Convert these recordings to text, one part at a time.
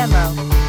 Demo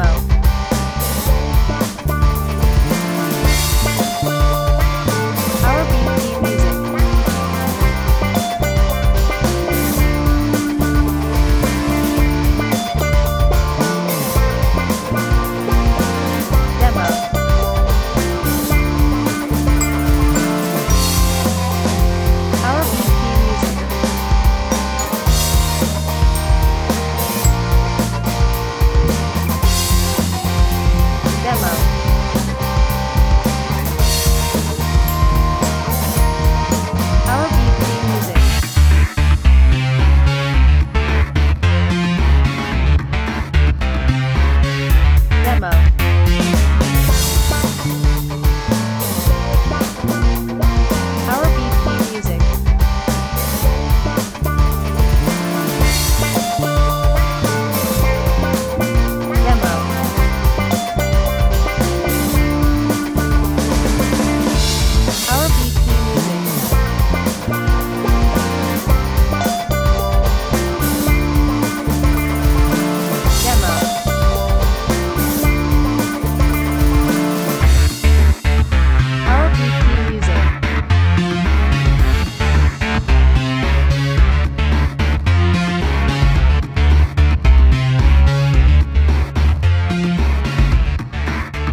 Mo.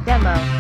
demo.